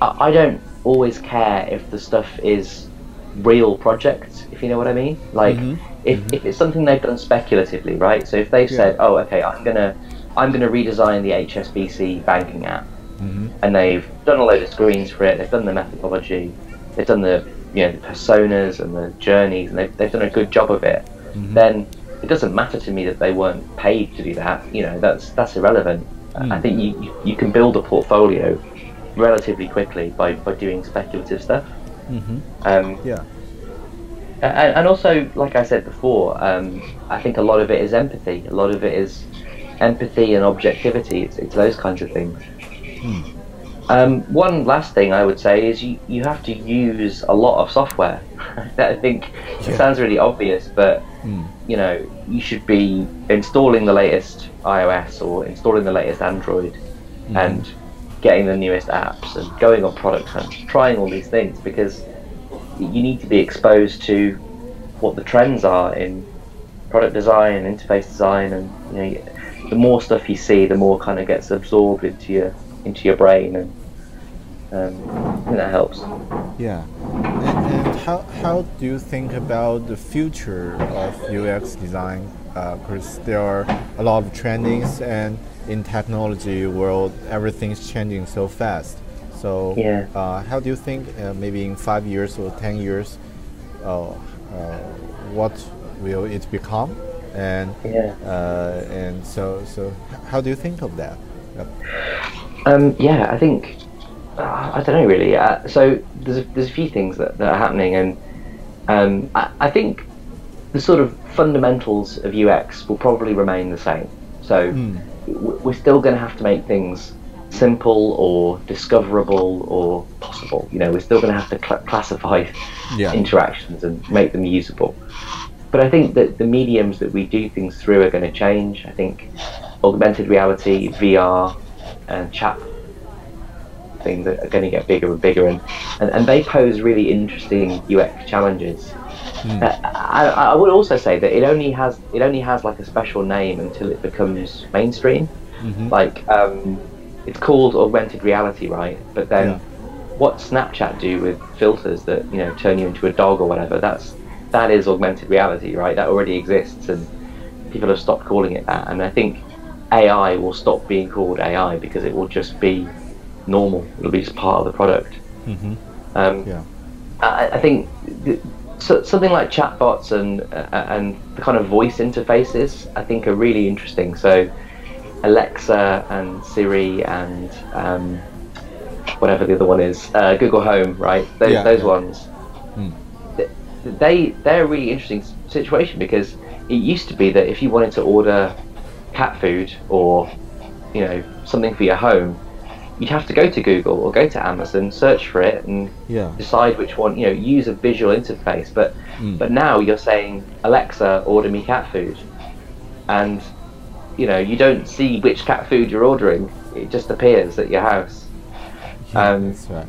I, I don't always care if the stuff is real projects, if you know what I mean. Like mm-hmm. If, mm-hmm. if it's something they've done speculatively, right? So if they've yeah. said, oh, okay, I'm gonna I'm gonna redesign the HSBC banking app, mm-hmm. and they've done a load of screens for it, they've done the methodology, they've done the you know the personas and the journeys, and they've, they've done a good job of it, mm-hmm. then it doesn't matter to me that they weren't paid to do that. You know, that's that's irrelevant. Mm. I think you, you can build a portfolio relatively quickly by, by doing speculative stuff. Mm-hmm. Um, yeah. And, and also, like I said before, um, I think a lot of it is empathy. A lot of it is empathy and objectivity. It's, it's those kinds of things. Hmm. Um, one last thing I would say is you, you have to use a lot of software. I think Yeah. it sounds really obvious, but hmm. you know you should be installing the latest iOS or installing the latest Android hmm. and getting the newest apps and going on product hunts, trying all these things because you need to be exposed to what the trends are in product design, interface design, and you know, the more stuff you see, the more kind of gets absorbed into your into your brain, and um, think that helps. Yeah. And, and how, how do you think about the future of UX design? Because there are a lot of trendings, and in technology world, everything's changing so fast. So, Yeah. uh, how do you think uh, maybe in five years or ten years, uh, uh, what will it become? And Yeah. uh, and so so, how do you think of that? Yep. Um, yeah, I think uh, I don't know really. Uh, so there's a, there's a few things that, that are happening, and um, I, I think the sort of fundamentals of UX will probably remain the same. So w- we're still going to have to make things simple or discoverable or possible. You know, we're still going to have to cl- classify Yeah. interactions and make them usable. But I think that the mediums that we do things through are going to change. I think augmented reality, VR, and chat things are going to get bigger and bigger, and, and, and they pose really interesting UX challenges. Uh, I, I would also say that it only has it only has like a special name until it becomes mainstream. Like um, it's called augmented reality, right? But then Yeah. what Snapchat do with filters that you know turn you into a dog or whatever? That's that is augmented reality, right? That already exists, and people have stopped calling it that. And I think AI will stop being called AI because it will just be normal. It'll be just part of the product. Um, Yeah. I, I think th- so, something like chatbots and uh, and the kind of voice interfaces I think are really interesting. So Alexa and Siri and um, whatever the other one is, uh, Google Home, right? Those, Yeah, those yeah. ones. th- They they're a really interesting situation because it used to be that if you wanted to order cat food or you know something for your home, you'd have to go to Google or go to Amazon, search for it, and Yeah. decide which one. You know, use a visual interface. But but now you're saying Alexa, order me cat food, and you know you don't see which cat food you're ordering. It just appears at your house. Yeah, Um, that's right.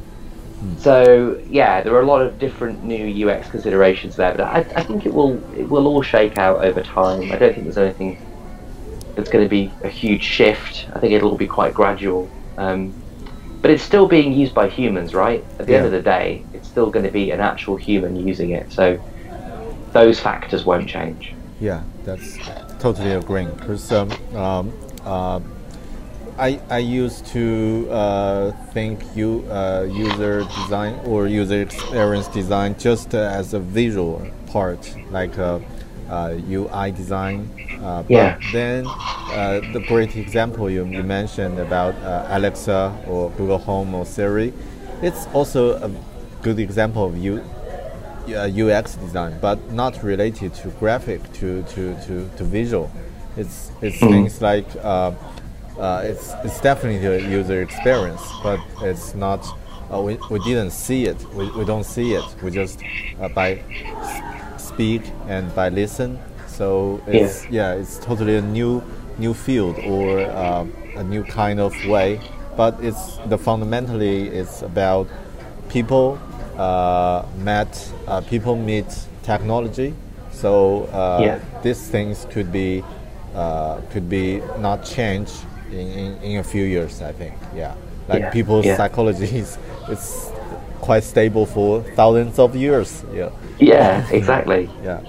So yeah, there are a lot of different new UX considerations there, but I, I think it will it will all shake out over time. I don't think there's anything that's going to be a huge shift. I think it'll be quite gradual. Um, but it's still being used by humans, right? At the end of the day, it's still going to be an actual human using it. So those factors won't change. Yeah, that's totally agreeing. Because um, um, uh, I I used to uh, think you uh, user design or user experience design just uh, as a visual part, like uh, uh, UI design. Uh, Yeah. Then uh, the great example you, you mentioned about uh, Alexa or Google Home or Siri, it's also a good example of you uh, UX design, but not related to graphic, to, to, to, to visual. It's, it's things like uh, it's, it's definitely a user experience, but it's not. Uh, we, we didn't see it. We, we don't see it. We just uh, by speak and by listen. So it's yeah, it's totally a new new field or uh, a new kind of way. But it's the fundamentally it's about people uh, met uh, people meet technology. So uh, Yeah. these things could be uh, could be not change in, in, in a few years. I think yeah, like Yeah, people's yeah. psychology is it's quite stable for thousands of years. Yeah. Yeah, exactly. Yeah.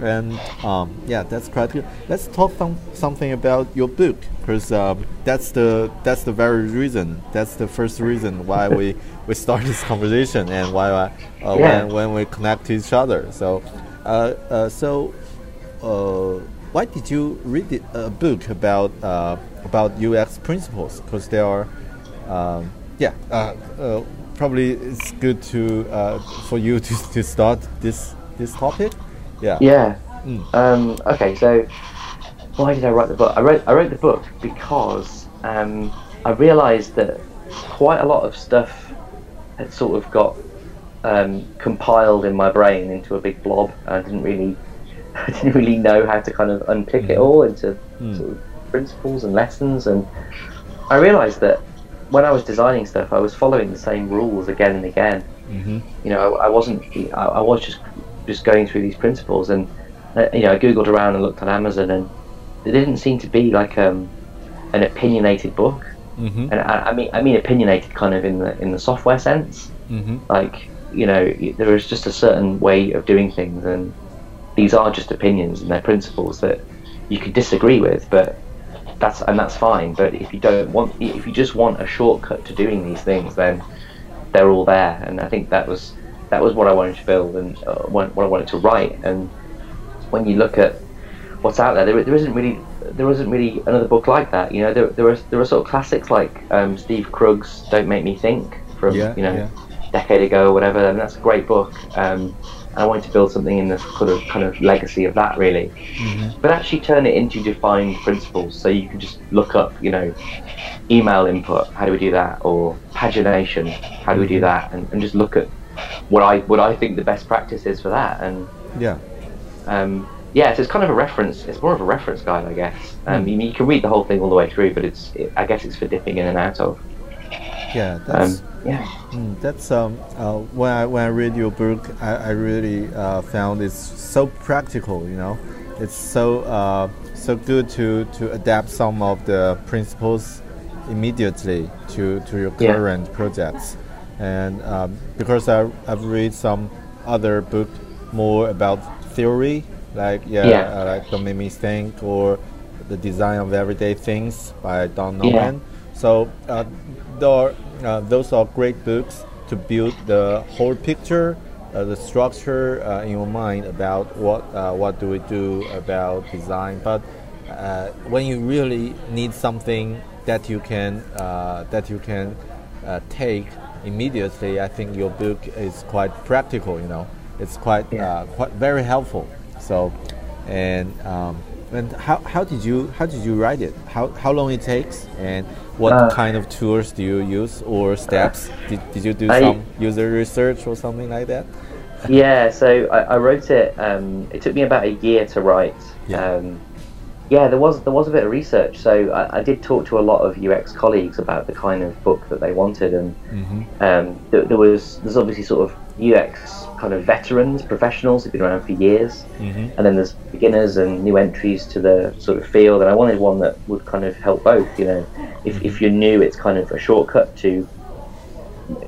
And um, yeah, that's quite good. Let's talk some, something about your book, because um, that's the that's the very reason. That's the first reason why we, we start this conversation and why uh, Yeah. when when we connect to each other. So, uh, uh, so uh, why did you read a book about uh, about UX principles? Because there are, um, yeah, uh, uh, probably it's good to uh, for you to, to start this this topic. Yeah. Yeah. Mm. Um, okay, so why did I write the book? I wrote I wrote the book because um, I realised that quite a lot of stuff had sort of got um, compiled in my brain into a big blob. I didn't really I didn't really know how to kind of unpick it all into sort of principles and lessons. And I realised that when I was designing stuff, I was following the same rules again and again. Mm-hmm. You know, I, I wasn't. I, I was just just going through these principles, and uh, you know, I googled around and looked on Amazon, and there didn't seem to be like um, an opinionated book. Mm-hmm. And I, I mean, I mean opinionated kind of in the in the software sense. Mm-hmm. Like, you know, there is just a certain way of doing things, and these are just opinions and they're principles that you could disagree with, but that's and that's fine. But if you don't want, if you just want a shortcut to doing these things, then they're all there. And I think that was that was what I wanted to build and uh, what what I wanted to write. And when you look at what's out there, there, there isn't really there isn't really another book like that. You know, there there are there are sort of classics like um, Steve Krug's "Don't Make Me Think" from Yeah, you know yeah. Decade ago or whatever, and that's a great book. Um, and I wanted to build something in the sort of kind of legacy of that, really. But actually turn it into defined principles, so you can just look up, you know, email input, how do we do that, or pagination, how do we do that, and, and just look at what I what I think the best practice is for that, and Yeah. um, yeah, so it's kind of a reference. It's more of a reference guide, I guess. Um, you, you can read the whole thing all the way through, but it's it, I guess it's for dipping in and out of. Yeah. That's. Um, yeah. Mm, that's um uh, when I when I read your book, I, I really uh, found it's so practical. You know, it's so uh, so good to to adapt some of the principles immediately to to your Yeah. current projects, and um, because I I've read some other book more about theory, like yeah, Yeah. Uh, like Don't Make Me Think or the Design of Everyday Things by Don Yeah. Norman. So uh, there, uh, those are great books to build the whole picture, uh, the structure uh, in your mind about what uh, what do we do about design. But uh, when you really need something that you can uh, that you can uh, take immediately, I think your book is quite practical. You know, it's quite Yeah. uh, quite very helpful. So, and um, and how, how did you how did you write it? How how long it takes and what Uh, kind of tools do you use or steps? Did, did you do I- some user research or something like that? yeah, so I, I wrote it. Um, it took me about a year to write. Yeah. Um, yeah, there was there was a bit of research. So I, I did talk to a lot of UX colleagues about the kind of book that they wanted, and Mm-hmm. um, there, there was there's obviously sort of UX kind of veterans, professionals who've been around for years, Mm-hmm. and then there's beginners and new entries to the sort of field. And I wanted one that would kind of help both. You know, if if you're new, it's kind of a shortcut to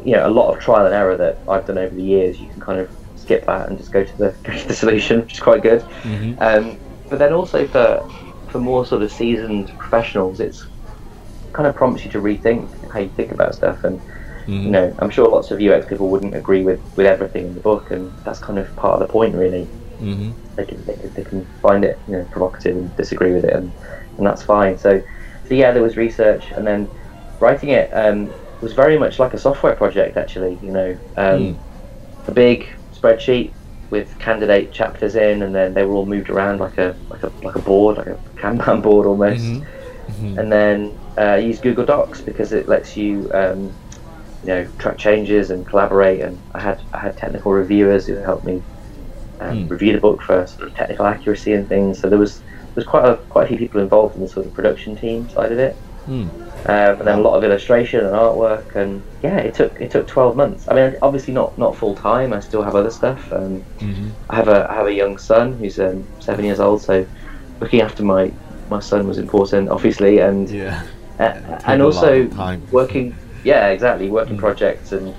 you know a lot of trial and error that I've done over the years. You can kind of skip that and just go to the go to the solution, which is quite good. Mm-hmm. Um, but then also for for more sort of seasoned professionals, it's kind of prompts you to rethink how you think about stuff. And you know, I'm sure lots of UX people wouldn't agree with with everything in the book, and that's kind of part of the point, really. Mm-hmm. They can they can, they can find it you know provocative and disagree with it, and and that's fine. So so yeah, there was research, and then writing it um, was very much like a software project, actually. You know, um, a big spreadsheet with candidate chapters in, and then they were all moved around like a like a like a board, like a Kanban board almost. Mm-hmm. And then uh, use Google Docs because it lets you um, you know track changes and collaborate. And I had I had technical reviewers who helped me um, Hmm. review the book for sort of technical accuracy and things. So there was there was quite a quite a few people involved in the sort of production team side of it. Mm. Um, and then a lot of illustration and artwork, and yeah, it took it took twelve months. I mean, obviously not not full time. I still have other stuff. Um, Mm-hmm. I have a I have a young son who's um, seven years old, so looking after my my son was important, obviously, and Yeah. uh, and also working. Yeah, exactly, working Mm. projects and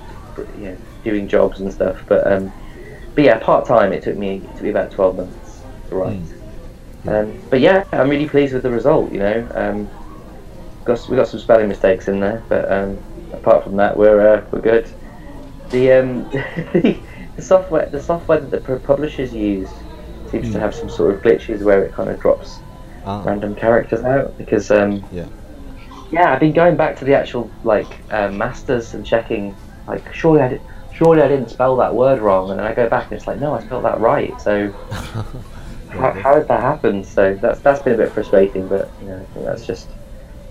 you know, doing jobs and stuff. But um, but yeah, part time. It took me it took me about twelve months to write. Mm. Um, but yeah, I'm really pleased with the result. You know, um, got we got some spelling mistakes in there, but um, apart from that, we're uh, we're good. The um, the software the software that the publishers use seems to Mm. have some sort of glitches where it kind of drops Ah. random characters out because um, Yeah. Yeah, I've been going back to the actual like uh, masters and checking like surely I did, surely I didn't spell that word wrong, and then I go back and it's like no, I spelled that right. So how, how did that happen? So that's that's been a bit frustrating, but you know, I think that's just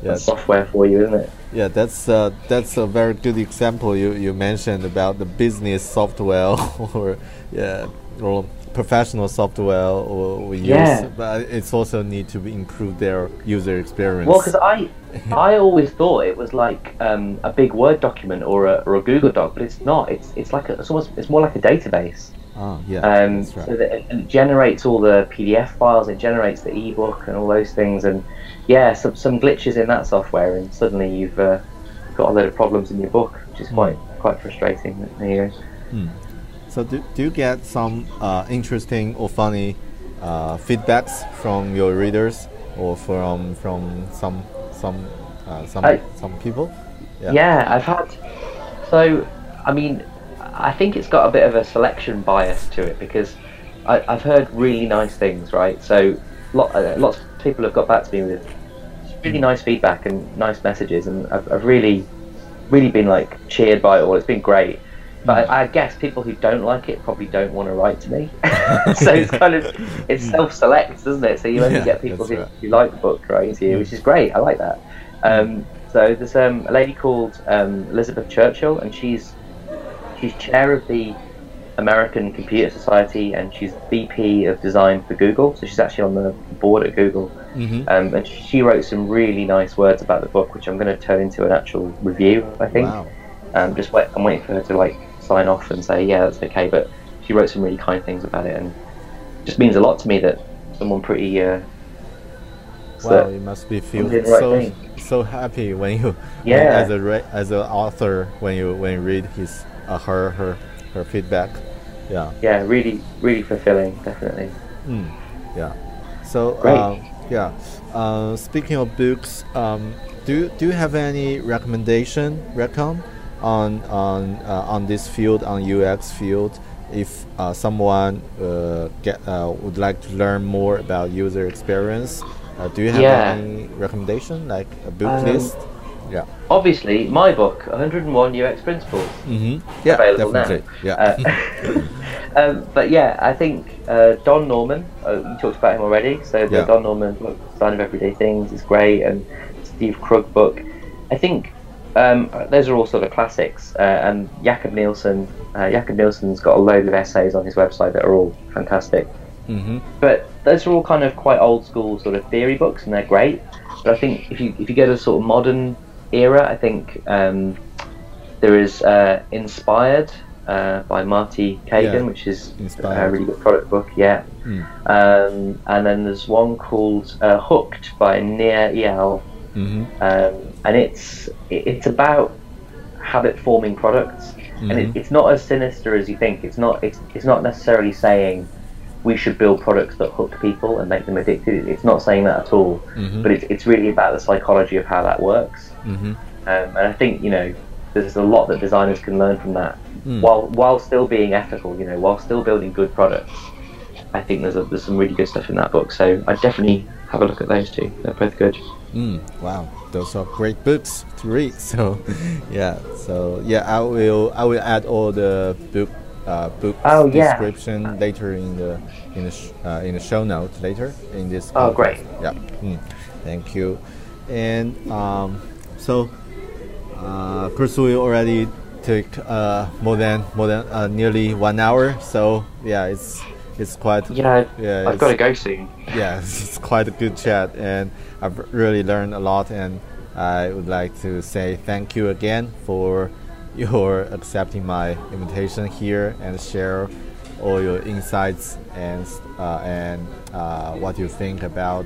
Yeah. software for you, isn't it? Yeah, that's uh, that's a very good example you, you mentioned about the business software or yeah or professional software or we use, Yeah. but it's also need to improve their user experience. Well, because I I always thought it was like um, a big Word document or a, or a Google Doc, but it's not. It's it's like a, it's almost it's more like a database. ah, yeah, Um, that's right. so that it, it generates all the PDF files, it generates the ebook and all those things, and yeah, some some glitches in that software, and suddenly you've uh, got a lot of problems in your book, which is quite quite frustrating. There you go. So do, do you get some uh, interesting or funny uh, feedbacks from your readers or from from some some uh, some I- some people? Yeah. I've had. So, I mean, I think it's got a bit of a selection bias to it because I, I've heard really nice things, right? So, lot, uh, lots of people have got back to me with really nice feedback and nice messages, and I've, I've really, really been like cheered by it all. It's been great. But I, I guess people who don't like it probably don't want to write to me. so it's kind of it's self-select, doesn't it? So you only Yeah, get people who, right. who like the book writing to you, which is great. I like that. Um, so there's um, a lady called um, Elizabeth Churchill, and she's she's chair of the American Computer Society, and she's VP of Design for Google. So she's actually on the board at Google. Mm-hmm. Um, and she wrote some really nice words about the book, which I'm going to turn into an actual review. I think. Wow. Um, just wait. I'm waiting for her to like sign off and say, yeah, that's okay. But she wrote some really kind things about it, and it just means a lot to me that someone pretty. Uh, Wow, that- you must be feel right so thing. so happy when you Yeah. as a re- as an author when you when you read his uh, her her her feedback. Yeah. yeah, really, really fulfilling, definitely. Mm, yeah. So um, yeah. Uh, speaking of books, um, do you, do you have any recommendation recom on on uh, on this field on UX field? If uh, someone uh, get uh, would like to learn more about user experience, uh, do you have Yeah. any recommendation like a book Um, list? Yeah. Obviously, my book, 101 UX Principles, Mm-hmm. Yeah, available definitely. now. Yeah. Uh, um, but yeah, I think uh, Don Norman, uh, you talked about him already, so the Yeah. Don Norman book, Design of Everyday Things, is great, and Steve Krug book. I think um, those are all sort of classics, uh, and Jakob Nielsen, uh, Jakob Nielsen's got a load of essays on his website that are all fantastic. mm-hmm. But those are all kind of quite old school sort of theory books, and they're great. But I think if you if you go to a sort of modern era, I think um, there is uh, Inspired uh, by Marty Cagan, Yeah, which is a really good product book. Yeah. Mm. Um, and then there's one called uh, Hooked by Nir Eyal, Mm-hmm. um, and it's it's about habit forming products, and Mhm. it, it's not as sinister as you think. It's not it's, it's not necessarily saying we should build products that hook people and make them addicted. It's not saying that at all. Mhm. But it's it's really about the psychology of how that works. Mm-hmm. Um, and I think you know there's a lot that designers can learn from that, Mm. while while still being ethical. You know, while still building good products. I think there's a, there's some really good stuff in that book. So I definitely have a look at those two. They're both good. Mm, wow, those are great books to read. So, yeah, so yeah, I will I will add all the book uh, book Oh, yeah. description later in the in the sh- uh, in the show notes later in this. Oh, podcast. great. Yeah, mm, thank you. And um, so, uh, Pursue already took uh, more than more than uh, nearly one hour. So yeah, it's it's quite Yeah, Yeah, I've got to go soon. yeah, it's quite a good chat, and I've really learned a lot. And I would like to say thank you again for your accepting my invitation here and share all your insights and uh, and uh, what you think about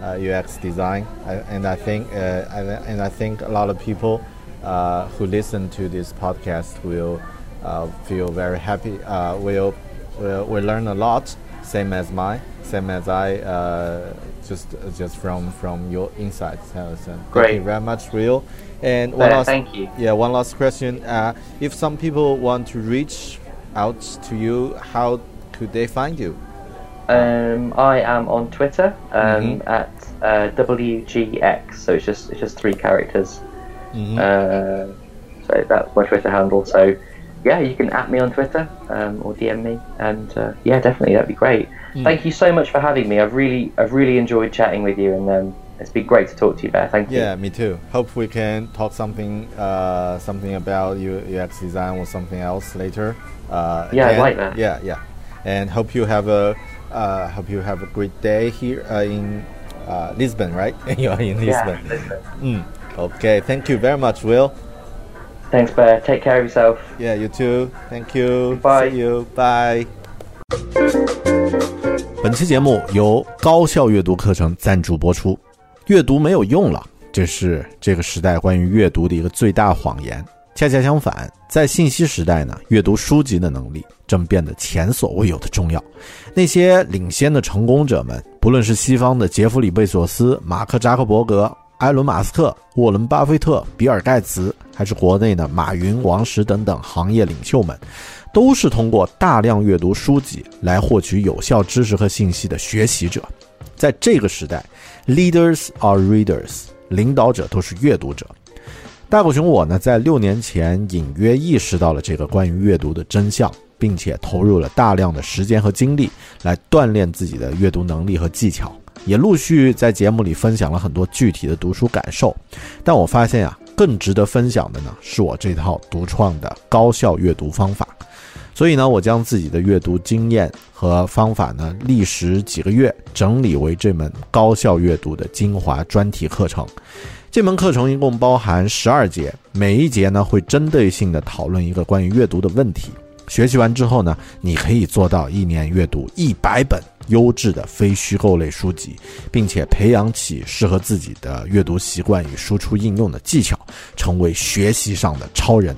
uh, UX design. I, and I think uh, and, and I think a lot of people uh, who listen to this podcast will uh, feel very happy. Uh, will will will learn a lot. Same as mine. Same as I. Uh, just just from from your insights. Uh, so Thank Great. you very much, Will. And one Uh, last, thank you. yeah, one last question. Uh, if some people want to reach out to you, how could they find you? Um, I am on Twitter um, Mhm. at uh, WGX, so it's just it's just three characters. Mhm. Uh, so that's my Twitter handle. So yeah, you can at me on Twitter um, or DM me, and uh, yeah, definitely that'd be great. Mm. Thank you so much for having me. I've really, I've really enjoyed chatting with you, and um, it's been great to talk to you, Bear. Thank you. Yeah, me too. Hope we can talk something, uh, something about UX design or something else later. Uh, yeah, I like that. Yeah, yeah, and hope you have a, uh, hope you have a great day here uh, in uh, Lisbon, right? you are in Lisbon. Yeah, Lisbon. Mm. Okay, thank you very much, Will. Thanks, Bear. Take care of yourself. Yeah, you too. Thank you. Bye. See you. Bye. 本期节目由高效阅读课程赞助播出。阅读没有用了，这是这个时代关于阅读的一个最大谎言。恰恰相反，在信息时代呢，阅读书籍的能力正变得前所未有的重要。那些领先的成功者们，不论是西方的杰弗里·贝索斯、马克·扎克伯格。埃伦·马斯克、沃伦·巴菲特、比尔·盖茨，还是国内的马云、王石等等行业领袖们，都是通过大量阅读书籍来获取有效知识和信息的学习者。在这个时代，leaders are readers，领导者都是阅读者。大狗熊我呢，在六年前隐约意识到了这个关于阅读的真相，并且投入了大量的时间和精力来锻炼自己的阅读能力和技巧。也陆续在节目里分享了很多具体的读书感受，但我发现啊，更值得分享的呢，是我这套独创的高效阅读方法。所以呢，我将自己的阅读经验和方法呢，历时几个月整理为这门高效阅读的精华专题课程。这门课程一共包含十二节，每一节呢会针对性的讨论一个关于阅读的问题。学习完之后呢，你可以做到一年阅读一百本。优质的非虚构类书籍，并且培养起适合自己的阅读习惯与输出应用的技巧，成为学习上的超人。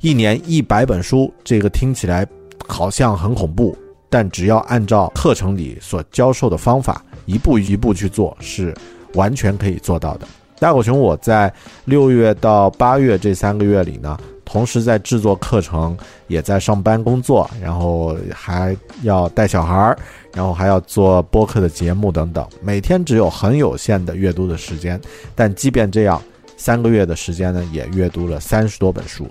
一年一百本书，这个听起来好像很恐怖，但只要按照课程里所教授的方法，一步一步去做，是完全可以做到的。大狗熊，我在六月到八月这三个月里呢。同时在制作课程，也在上班工作，然后还要带小孩儿，然后还要做播客的节目等等，每天只有很有限的阅读的时间。但即便这样，三个月的时间呢，也阅读了三十多本书。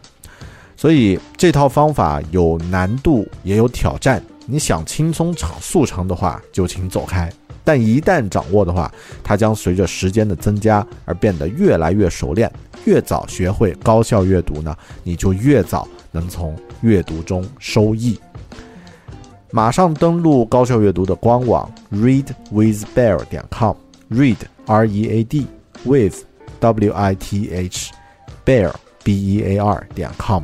所以这套方法有难度，也有挑战。你想轻松长速成的话，就请走开。但一旦掌握的话，它将随着时间的增加而变得越来越熟练。越早学会高效阅读呢，你就越早能从阅读中收益。马上登录高效阅读的官网 readwithbear 点 com，read r e a d with w i t h bear b e a r 点 com，